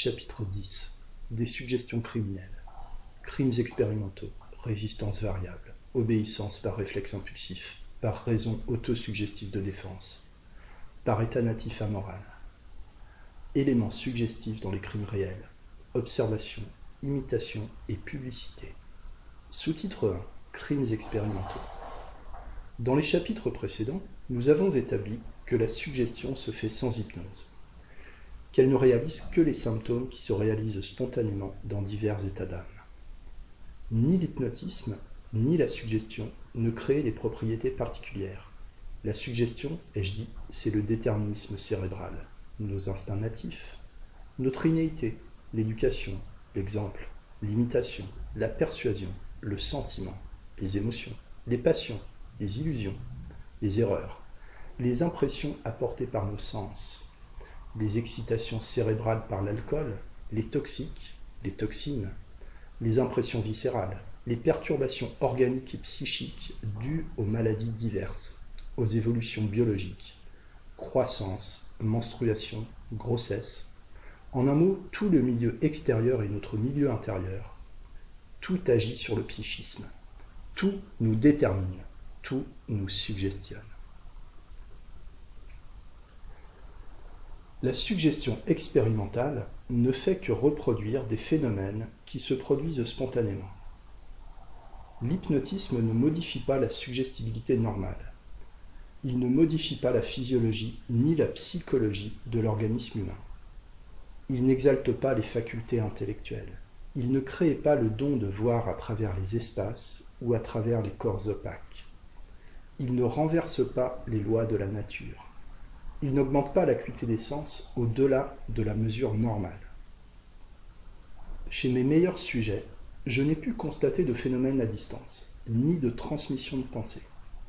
Chapitre 10 Des suggestions criminelles. Crimes expérimentaux, résistance variable, obéissance par réflexe impulsif, par raison autosuggestive de défense, par état natif amoral. Éléments suggestifs dans les crimes réels, observation, imitation et publicité. Sous-titre 1 Crimes expérimentaux. Dans les chapitres précédents, nous avons établi que la suggestion se fait sans hypnose, qu'elle ne réalise que les symptômes qui se réalisent spontanément dans divers états d'âme. Ni l'hypnotisme, ni la suggestion ne créent les propriétés particulières. La suggestion, ai-je dit, c'est le déterminisme cérébral, nos instincts natifs, notre innéité, l'éducation, l'exemple, l'imitation, la persuasion, le sentiment, les émotions, les passions, les illusions, les erreurs, les impressions apportées par nos sens, les excitations cérébrales par l'alcool, les toxiques, les toxines, les impressions viscérales, les perturbations organiques et psychiques dues aux maladies diverses, aux évolutions biologiques, croissance, menstruation, grossesse, en un mot, tout le milieu extérieur et notre milieu intérieur, tout agit sur le psychisme, tout nous détermine, tout nous suggestionne. La suggestion expérimentale ne fait que reproduire des phénomènes qui se produisent spontanément. L'hypnotisme ne modifie pas la suggestibilité normale. Il ne modifie pas la physiologie ni la psychologie de l'organisme humain. Il n'exalte pas les facultés intellectuelles. Il ne crée pas le don de voir à travers les espaces ou à travers les corps opaques. Il ne renverse pas les lois de la nature il n'augmente pas l'acuité des sens au-delà de la mesure normale. Chez mes meilleurs sujets, je n'ai pu constater de phénomènes à distance, ni de transmission de pensée.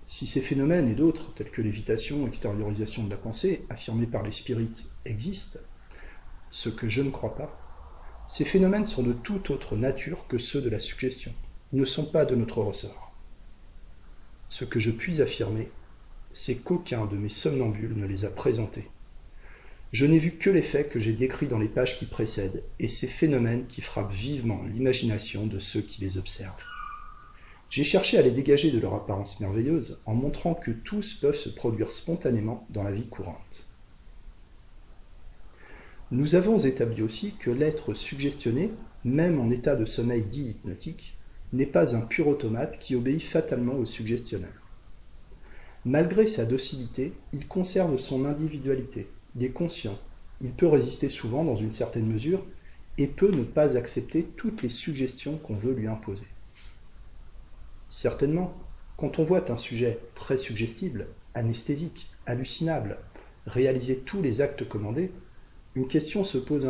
Si ces phénomènes et d'autres, tels que l'évitation, extériorisation de la pensée, affirmés par les spirites, existent, ce que je ne crois pas, ces phénomènes sont de toute autre nature que ceux de la suggestion, ne sont pas de notre ressort. Ce que je puis affirmer, c'est qu'aucun de mes somnambules ne les a présentés. Je n'ai vu que les faits que j'ai décrits dans les pages qui précèdent, et ces phénomènes qui frappent vivement l'imagination de ceux qui les observent. J'ai cherché à les dégager de leur apparence merveilleuse en montrant que tous peuvent se produire spontanément dans la vie courante. Nous avons établi aussi que l'être suggestionné, même en état de sommeil dit hypnotique, n'est pas un pur automate qui obéit fatalement au suggestionneur. Malgré sa docilité, il conserve son individualité, il est conscient, il peut résister souvent dans une certaine mesure et peut ne pas accepter toutes les suggestions qu'on veut lui imposer. Certainement, quand on voit un sujet très suggestible, anesthésique, hallucinable, réaliser tous les actes commandés, une question se pose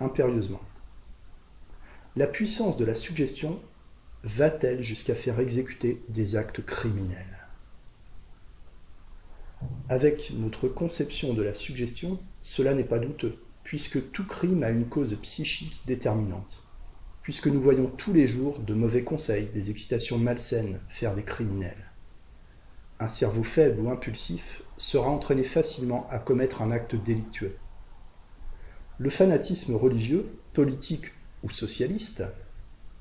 impérieusement. La puissance de la suggestion va-t-elle jusqu'à faire exécuter des actes criminels? Avec notre conception de la suggestion, cela n'est pas douteux, puisque tout crime a une cause psychique déterminante, puisque nous voyons tous les jours de mauvais conseils, des excitations malsaines faire des criminels. Un cerveau faible ou impulsif sera entraîné facilement à commettre un acte délictueux. Le fanatisme religieux, politique ou socialiste,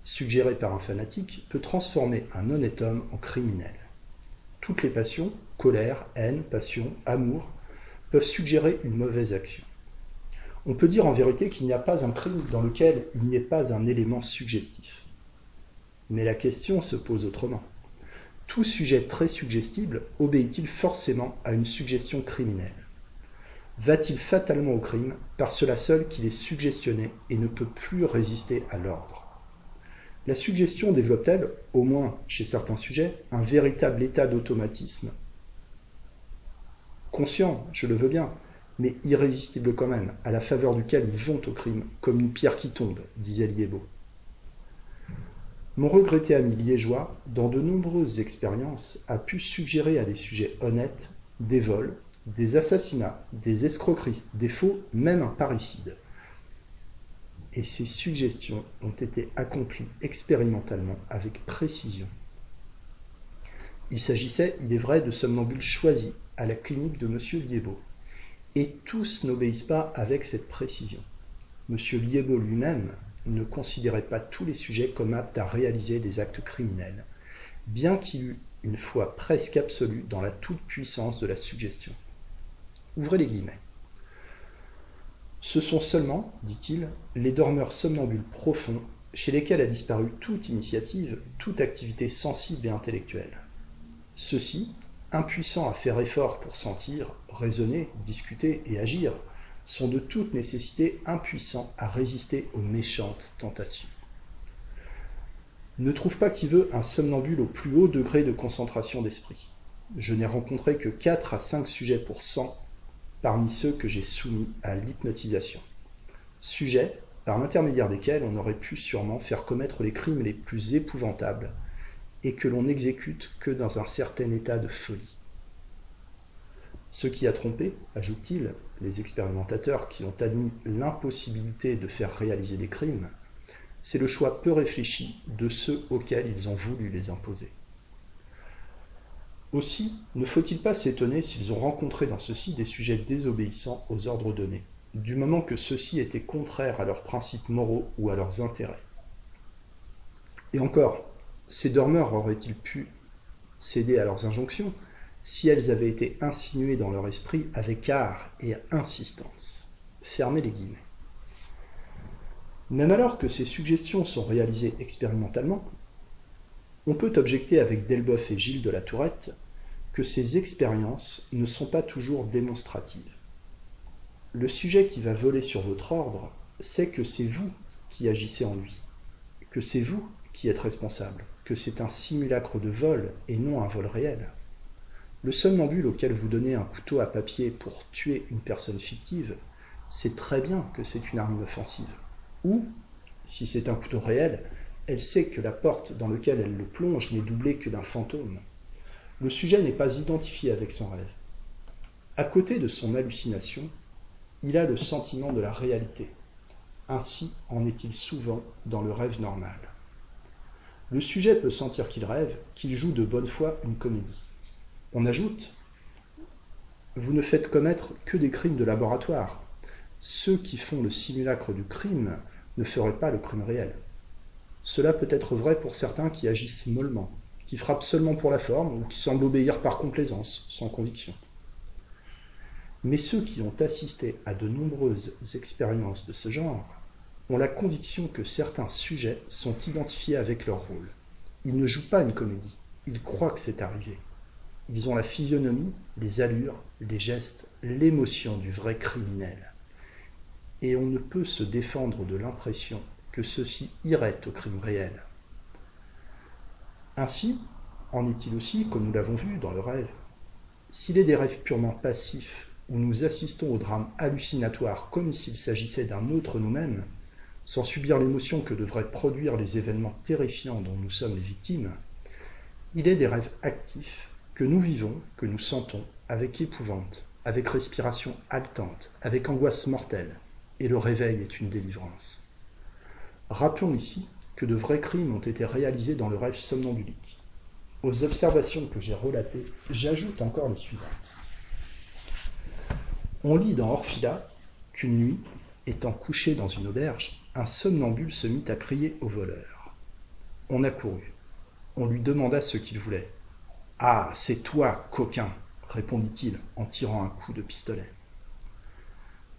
suggéré par un fanatique, peut transformer un honnête homme en criminel. Toutes les passions, colère, haine, passion, amour, peuvent suggérer une mauvaise action. On peut dire en vérité qu'il n'y a pas un crime dans lequel il n'y ait pas un élément suggestif. Mais la question se pose autrement. Tout sujet très suggestible obéit-il forcément à une suggestion criminelle? Va-t-il fatalement au crime par cela seul qu'il est suggestionné et ne peut plus résister à l'ordre? La suggestion développe-t-elle, au moins chez certains sujets, un véritable état d'automatisme conscient, je le veux bien, mais irrésistible quand même, à la faveur duquel ils vont au crime, comme une pierre qui tombe, disait Liébeau. Mon regretté ami liégeois, dans de nombreuses expériences, a pu suggérer à des sujets honnêtes des vols, des assassinats, des escroqueries, des faux, même un parricide. Et ces suggestions ont été accomplies expérimentalement avec précision. Il s'agissait, il est vrai, de somnambules choisis à la clinique de M. Liébeau. Et tous n'obéissent pas avec cette précision. M. Liebo lui-même ne considérait pas tous les sujets comme aptes à réaliser des actes criminels, bien qu'il eût une foi presque absolue dans la toute-puissance de la suggestion. Ouvrez les guillemets. Ce sont seulement, dit-il, les dormeurs somnambules profonds chez lesquels a disparu toute initiative, toute activité sensible et intellectuelle. Ceux-ci, impuissants à faire effort pour sentir, raisonner, discuter et agir, sont de toute nécessité impuissants à résister aux méchantes tentations. Ne trouve pas qui veut un somnambule au plus haut degré de concentration d'esprit. Je n'ai rencontré que 4 à 5 sujets pour 100 parmi ceux que j'ai soumis à l'hypnotisation. Sujets par l'intermédiaire desquels on aurait pu sûrement faire commettre les crimes les plus épouvantables et que l'on n'exécute que dans un certain état de folie. Ce qui a trompé, ajoute-t-il, les expérimentateurs qui ont admis l'impossibilité de faire réaliser des crimes, c'est le choix peu réfléchi de ceux auxquels ils ont voulu les imposer. Aussi, ne faut-il pas s'étonner s'ils ont rencontré dans ceux-ci des sujets désobéissants aux ordres donnés, du moment que ceux-ci étaient contraires à leurs principes moraux ou à leurs intérêts. Et encore, ces dormeurs auraient-ils pu céder à leurs injonctions si elles avaient été insinuées dans leur esprit avec art et insistance. Fermez les guillemets. Même alors que ces suggestions sont réalisées expérimentalement, on peut objecter avec Delboeuf et Gilles de la Tourette que ces expériences ne sont pas toujours démonstratives. Le sujet qui va voler sur votre ordre sait que c'est vous qui agissez en lui, que c'est vous qui êtes responsable, que c'est un simulacre de vol et non un vol réel. Le somnambule auquel vous donnez un couteau à papier pour tuer une personne fictive sait très bien que c'est une arme offensive. Ou, si c'est un couteau réel, elle sait que la porte dans laquelle elle le plonge n'est doublée que d'un fantôme. Le sujet n'est pas identifié avec son rêve. À côté de son hallucination, il a le sentiment de la réalité. Ainsi en est-il souvent dans le rêve normal. Le sujet peut sentir qu'il rêve, qu'il joue de bonne foi une comédie. On ajoute Vous ne faites commettre que des crimes de laboratoire. Ceux qui font le simulacre du crime ne feraient pas le crime réel. Cela peut être vrai pour certains qui agissent mollement, qui frappent seulement pour la forme ou qui semblent obéir par complaisance, sans conviction. Mais ceux qui ont assisté à de nombreuses expériences de ce genre ont la conviction que certains sujets sont identifiés avec leur rôle. Ils ne jouent pas une comédie, ils croient que c'est arrivé. Ils ont la physionomie, les allures, les gestes, l'émotion du vrai criminel. Et on ne peut se défendre de l'impression que ceci irait au crime réel. Ainsi, en est-il aussi, comme nous l'avons vu dans le rêve. S'il est des rêves purement passifs, où nous assistons au drame hallucinatoire comme s'il s'agissait d'un autre nous-mêmes, sans subir l'émotion que devraient produire les événements terrifiants dont nous sommes les victimes, il est des rêves actifs que nous vivons, que nous sentons, avec épouvante, avec respiration haletante, avec angoisse mortelle, et le réveil est une délivrance. Rappelons ici que de vrais crimes ont été réalisés dans le rêve somnambulique. Aux observations que j'ai relatées, j'ajoute encore les suivantes. On lit dans Orphila qu'une nuit, étant couché dans une auberge, un somnambule se mit à crier au voleur. On accourut. On lui demanda ce qu'il voulait. Ah, c'est toi, coquin, répondit-il en tirant un coup de pistolet.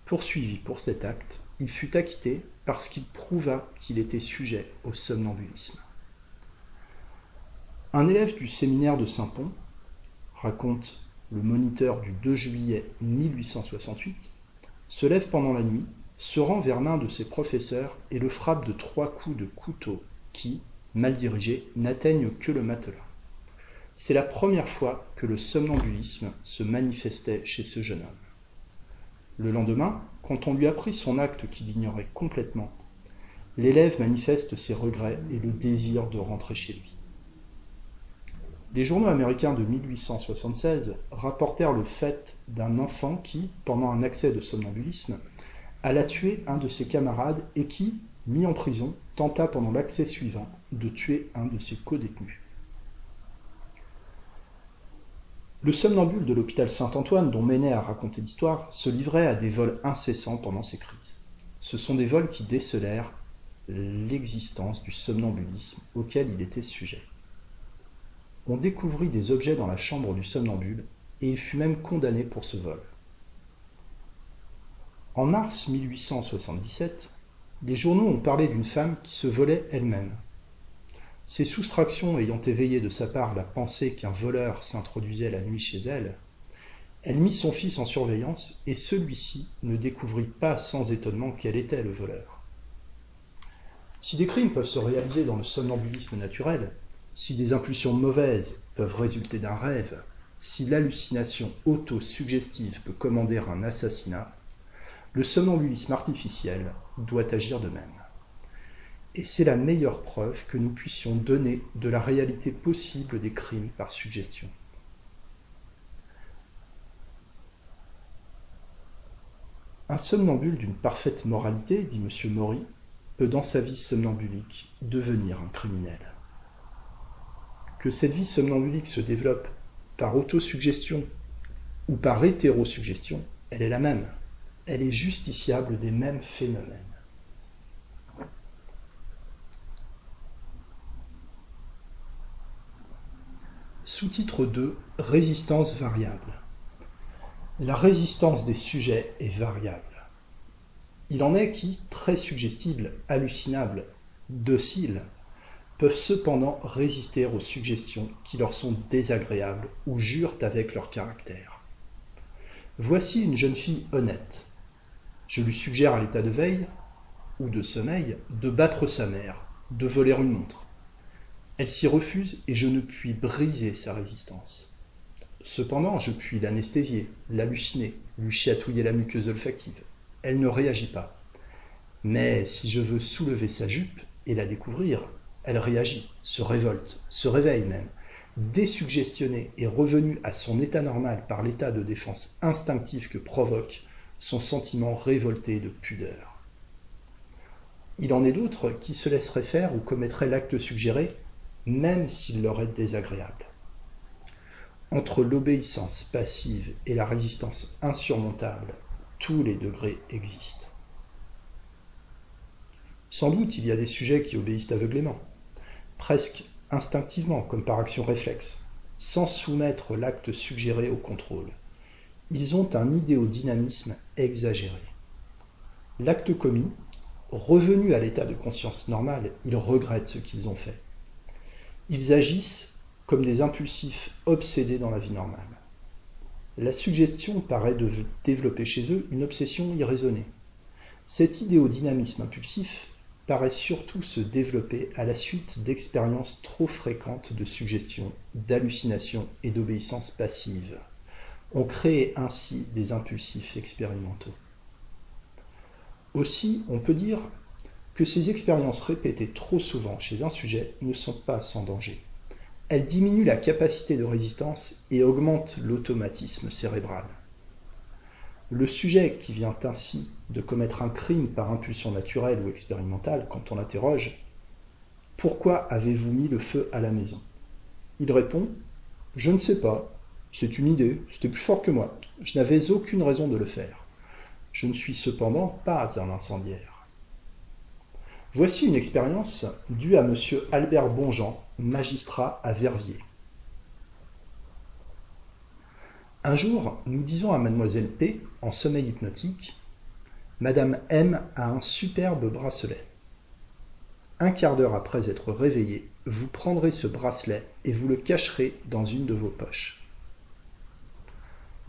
Poursuivi pour cet acte, il fut acquitté parce qu'il prouva qu'il était sujet au somnambulisme. Un élève du séminaire de Saint-Pont, raconte le moniteur du 2 juillet 1868, se lève pendant la nuit, se rend vers l'un de ses professeurs et le frappe de trois coups de couteau qui, mal dirigés, n'atteignent que le matelas. C'est la première fois que le somnambulisme se manifestait chez ce jeune homme. Le lendemain, quand on lui apprit son acte qu'il ignorait complètement, l'élève manifeste ses regrets et le désir de rentrer chez lui. Les journaux américains de 1876 rapportèrent le fait d'un enfant qui, pendant un accès de somnambulisme, alla tuer un de ses camarades et qui, mis en prison, tenta pendant l'accès suivant de tuer un de ses codétenus. Le somnambule de l'hôpital Saint-Antoine, dont Ménet a raconté l'histoire, se livrait à des vols incessants pendant ces crises. ce sont des vols qui décelèrent l'existence du somnambulisme auquel il était sujet. On découvrit des objets dans la chambre du somnambule et il fut même condamné pour ce vol. En mars 1877, les journaux ont parlé d'une femme qui se volait elle-même. Ces soustractions ayant éveillé de sa part la pensée qu'un voleur s'introduisait la nuit chez elle, elle mit son fils en surveillance et celui-ci ne découvrit pas sans étonnement quel était le voleur. Si des crimes peuvent se réaliser dans le somnambulisme naturel, si des impulsions mauvaises peuvent résulter d'un rêve, si l'hallucination auto-suggestive peut commander un assassinat, le somnambulisme artificiel doit agir de même. Et c'est la meilleure preuve que nous puissions donner de la réalité possible des crimes par suggestion. Un somnambule d'une parfaite moralité, dit M. Maury, peut dans sa vie somnambulique devenir un criminel. Que cette vie somnambulique se développe par autosuggestion ou par hétérosuggestion, elle est la même. Elle est justiciable des mêmes phénomènes. Sous-titre 2 Résistance variable. La résistance des sujets est variable. Il en est qui, très suggestibles, hallucinables, dociles, peuvent cependant résister aux suggestions qui leur sont désagréables ou jurent avec leur caractère. Voici une jeune fille honnête. Je lui suggère à l'état de veille ou de sommeil de battre sa mère, de voler une montre. Elle s'y refuse et je ne puis briser sa résistance. Cependant, je puis l'anesthésier, l'halluciner, lui chatouiller la muqueuse olfactive. Elle ne réagit pas. Mais si je veux soulever sa jupe et la découvrir, elle réagit, se révolte, se réveille même, désuggestionnée et revenue à son état normal par l'état de défense instinctif que provoque son sentiment révolté de pudeur. Il en est d'autres qui se laisseraient faire ou commettraient l'acte suggéré, même s'il leur est désagréable. Entre l'obéissance passive et la résistance insurmontable, tous les degrés existent. Sans doute il y a des sujets qui obéissent aveuglément, presque instinctivement, comme par action réflexe, sans soumettre l'acte suggéré au contrôle. Ils ont un idéodynamisme exagéré. L'acte commis, revenu à l'état de conscience normale, ils regrettent ce qu'ils ont fait. Ils agissent comme des impulsifs obsédés dans la vie normale. La suggestion paraît de développer chez eux une obsession irraisonnée. Cet idéodynamisme impulsif paraît surtout se développer à la suite d'expériences trop fréquentes de suggestion, d'hallucination et d'obéissance passive. On crée ainsi des impulsifs expérimentaux. Aussi, on peut dire que ces expériences répétées trop souvent chez un sujet ne sont pas sans danger. Elle diminue la capacité de résistance et augmente l'automatisme cérébral. Le sujet qui vient ainsi de commettre un crime par impulsion naturelle ou expérimentale, quand on l'interroge Pourquoi avez-vous mis le feu à la maison? Il répond Je ne sais pas, c'est une idée, c'était plus fort que moi, je n'avais aucune raison de le faire. Je ne suis cependant pas un incendiaire. Voici une expérience due à M. Albert Bonjean, magistrat à Verviers. Un jour, nous disons à mademoiselle P, en sommeil hypnotique, Madame M a un superbe bracelet. Un quart d'heure après être réveillé, vous prendrez ce bracelet et vous le cacherez dans une de vos poches.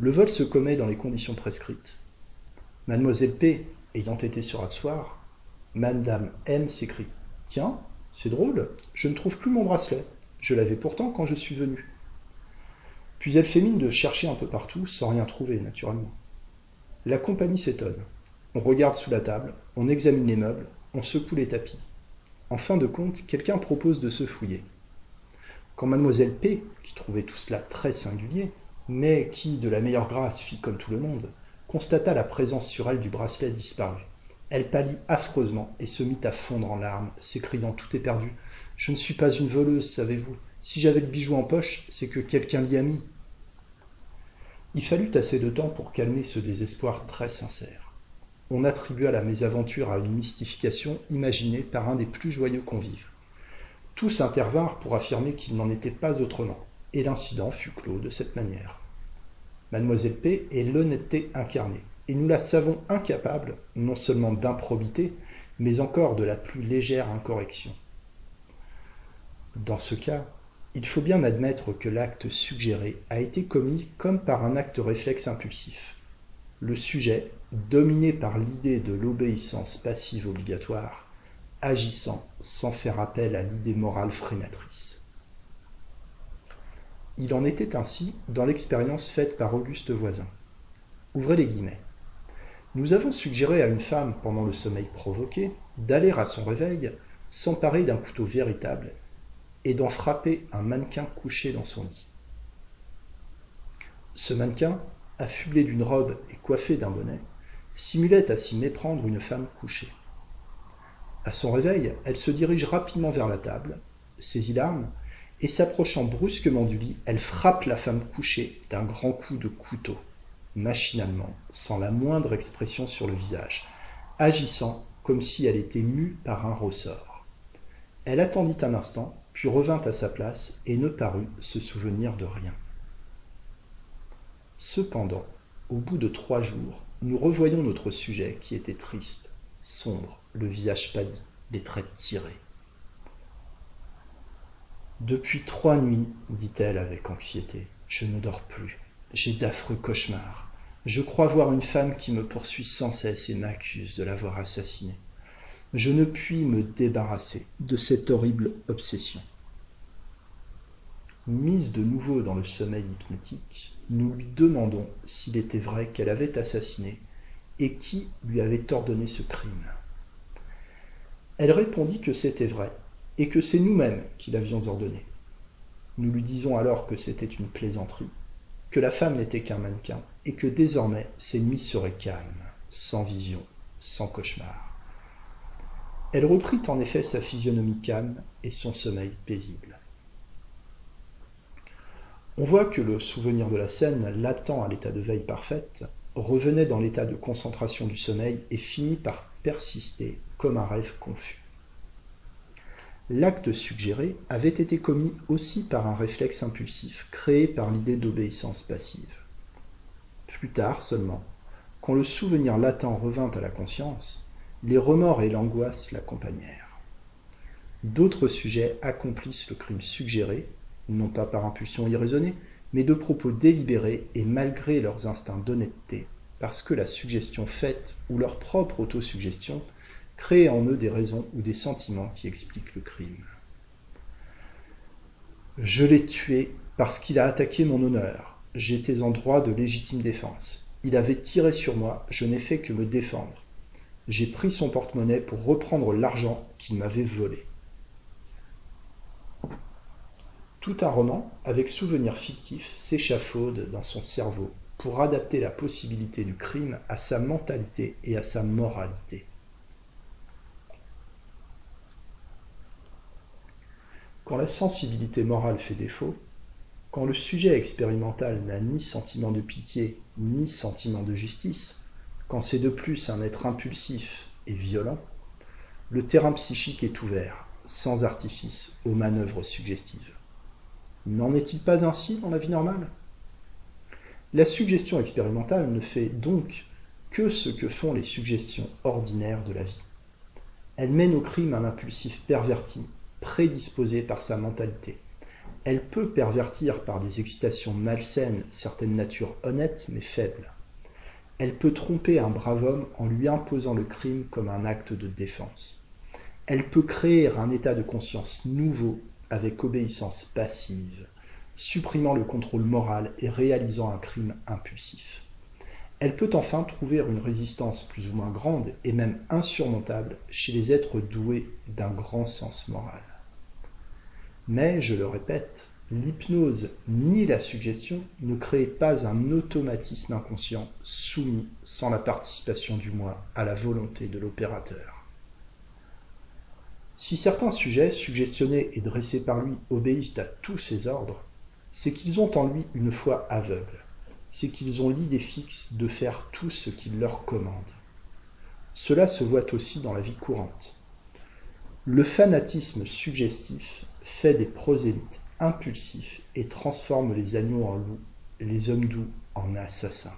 Le vol se commet dans les conditions prescrites. Mademoiselle P, ayant été sur soir, Madame M s'écrie Tiens, c'est drôle, je ne trouve plus mon bracelet. Je l'avais pourtant quand je suis venu. Puis elle fait mine de chercher un peu partout, sans rien trouver, naturellement. La compagnie s'étonne. On regarde sous la table, on examine les meubles, on secoue les tapis. En fin de compte, quelqu'un propose de se fouiller. Quand mademoiselle P, qui trouvait tout cela très singulier, mais qui, de la meilleure grâce, fit comme tout le monde, constata la présence sur elle du bracelet disparu. Elle pâlit affreusement et se mit à fondre en larmes, s'écriant tout éperdu. Je ne suis pas une voleuse, savez-vous. Si j'avais le bijou en poche, c'est que quelqu'un l'y a mis. Il fallut assez de temps pour calmer ce désespoir très sincère. on attribua la mésaventure à une mystification imaginée par un des plus joyeux convives. Tous intervinrent pour affirmer qu'il n'en était pas autrement, et l'incident fut clos de cette manière. Mademoiselle P est l'honnêteté incarnée, et nous la savons incapable non seulement d'improbité, mais encore de la plus légère incorrection. Dans ce cas, il faut bien admettre que l'acte suggéré a été commis comme par un acte réflexe impulsif. Le sujet, dominé par l'idée de l'obéissance passive obligatoire, agissant sans faire appel à l'idée morale freinatrice. Il en était ainsi dans l'expérience faite par Auguste Voisin. Ouvrez les guillemets. Nous avons suggéré à une femme, pendant le sommeil provoqué, d'aller à son réveil, s'emparer d'un couteau véritable et d'en frapper un mannequin couché dans son lit. Ce mannequin, affublé d'une robe et coiffé d'un bonnet, simulait à s'y méprendre une femme couchée. À son réveil, elle se dirige rapidement vers la table, saisit l'arme, et s'approchant brusquement du lit, elle frappe la femme couchée d'un grand coup de couteau, machinalement, sans la moindre expression sur le visage, agissant comme si elle était mue par un ressort. Elle attendit un instant, puis revint à sa place et ne parut se souvenir de rien. Cependant, au bout de trois jours, nous revoyons notre sujet qui était triste, sombre, le visage pâli, les traits tirés. Depuis trois nuits, dit-elle avec anxiété, je ne dors plus. J'ai d'affreux cauchemars. Je crois voir une femme qui me poursuit sans cesse et m'accuse de l'avoir assassinée je ne puis me débarrasser de cette horrible obsession. Mise de nouveau dans le sommeil hypnotique, nous lui demandons s'il était vrai qu'elle avait assassiné et qui lui avait ordonné ce crime. Elle répondit que c'était vrai et que c'est nous-mêmes qui l'avions ordonné. Nous lui disons alors que c'était une plaisanterie, que la femme n'était qu'un mannequin et que désormais ses nuits seraient calmes, sans vision, sans cauchemar. Elle reprit en effet sa physionomie calme et son sommeil paisible. On voit que le souvenir de la scène, latent à l'état de veille parfaite, revenait dans l'état de concentration du sommeil et finit par persister comme un rêve confus. L'acte suggéré avait été commis aussi par un réflexe impulsif créé par l'idée d'obéissance passive. Plus tard seulement, quand le souvenir latent revint à la conscience, les remords et l'angoisse l'accompagnèrent. D'autres sujets accomplissent le crime suggéré, non pas par impulsion irraisonnée, mais de propos délibérés et malgré leurs instincts d'honnêteté, parce que la suggestion faite ou leur propre autosuggestion crée en eux des raisons ou des sentiments qui expliquent le crime. Je l'ai tué parce qu'il a attaqué mon honneur. J'étais en droit de légitime défense. Il avait tiré sur moi, je n'ai fait que me défendre j'ai pris son porte-monnaie pour reprendre l'argent qu'il m'avait volé. Tout un roman, avec souvenirs fictifs, s'échafaude dans son cerveau pour adapter la possibilité du crime à sa mentalité et à sa moralité. Quand la sensibilité morale fait défaut, quand le sujet expérimental n'a ni sentiment de pitié ni sentiment de justice, quand c'est de plus un être impulsif et violent, le terrain psychique est ouvert, sans artifice, aux manœuvres suggestives. N'en est-il pas ainsi dans la vie normale? La suggestion expérimentale ne fait donc que ce que font les suggestions ordinaires de la vie. Elle mène au crime un impulsif perverti, prédisposé par sa mentalité. Elle peut pervertir par des excitations malsaines certaines natures honnêtes mais faibles. Elle peut tromper un brave homme en lui imposant le crime comme un acte de défense. Elle peut créer un état de conscience nouveau avec obéissance passive, supprimant le contrôle moral et réalisant un crime impulsif. Elle peut enfin trouver une résistance plus ou moins grande et même insurmontable chez les êtres doués d'un grand sens moral. Mais, je le répète, L'hypnose ni la suggestion ne créent pas un automatisme inconscient soumis, sans la participation du moi, à la volonté de l'opérateur. Si certains sujets, suggestionnés et dressés par lui, obéissent à tous ses ordres, c'est qu'ils ont en lui une foi aveugle, c'est qu'ils ont l'idée fixe de faire tout ce qu'il leur commande. Cela se voit aussi dans la vie courante. Le fanatisme suggestif fait des prosélytes impulsifs et transforme les agneaux en loups, les hommes doux en assassins.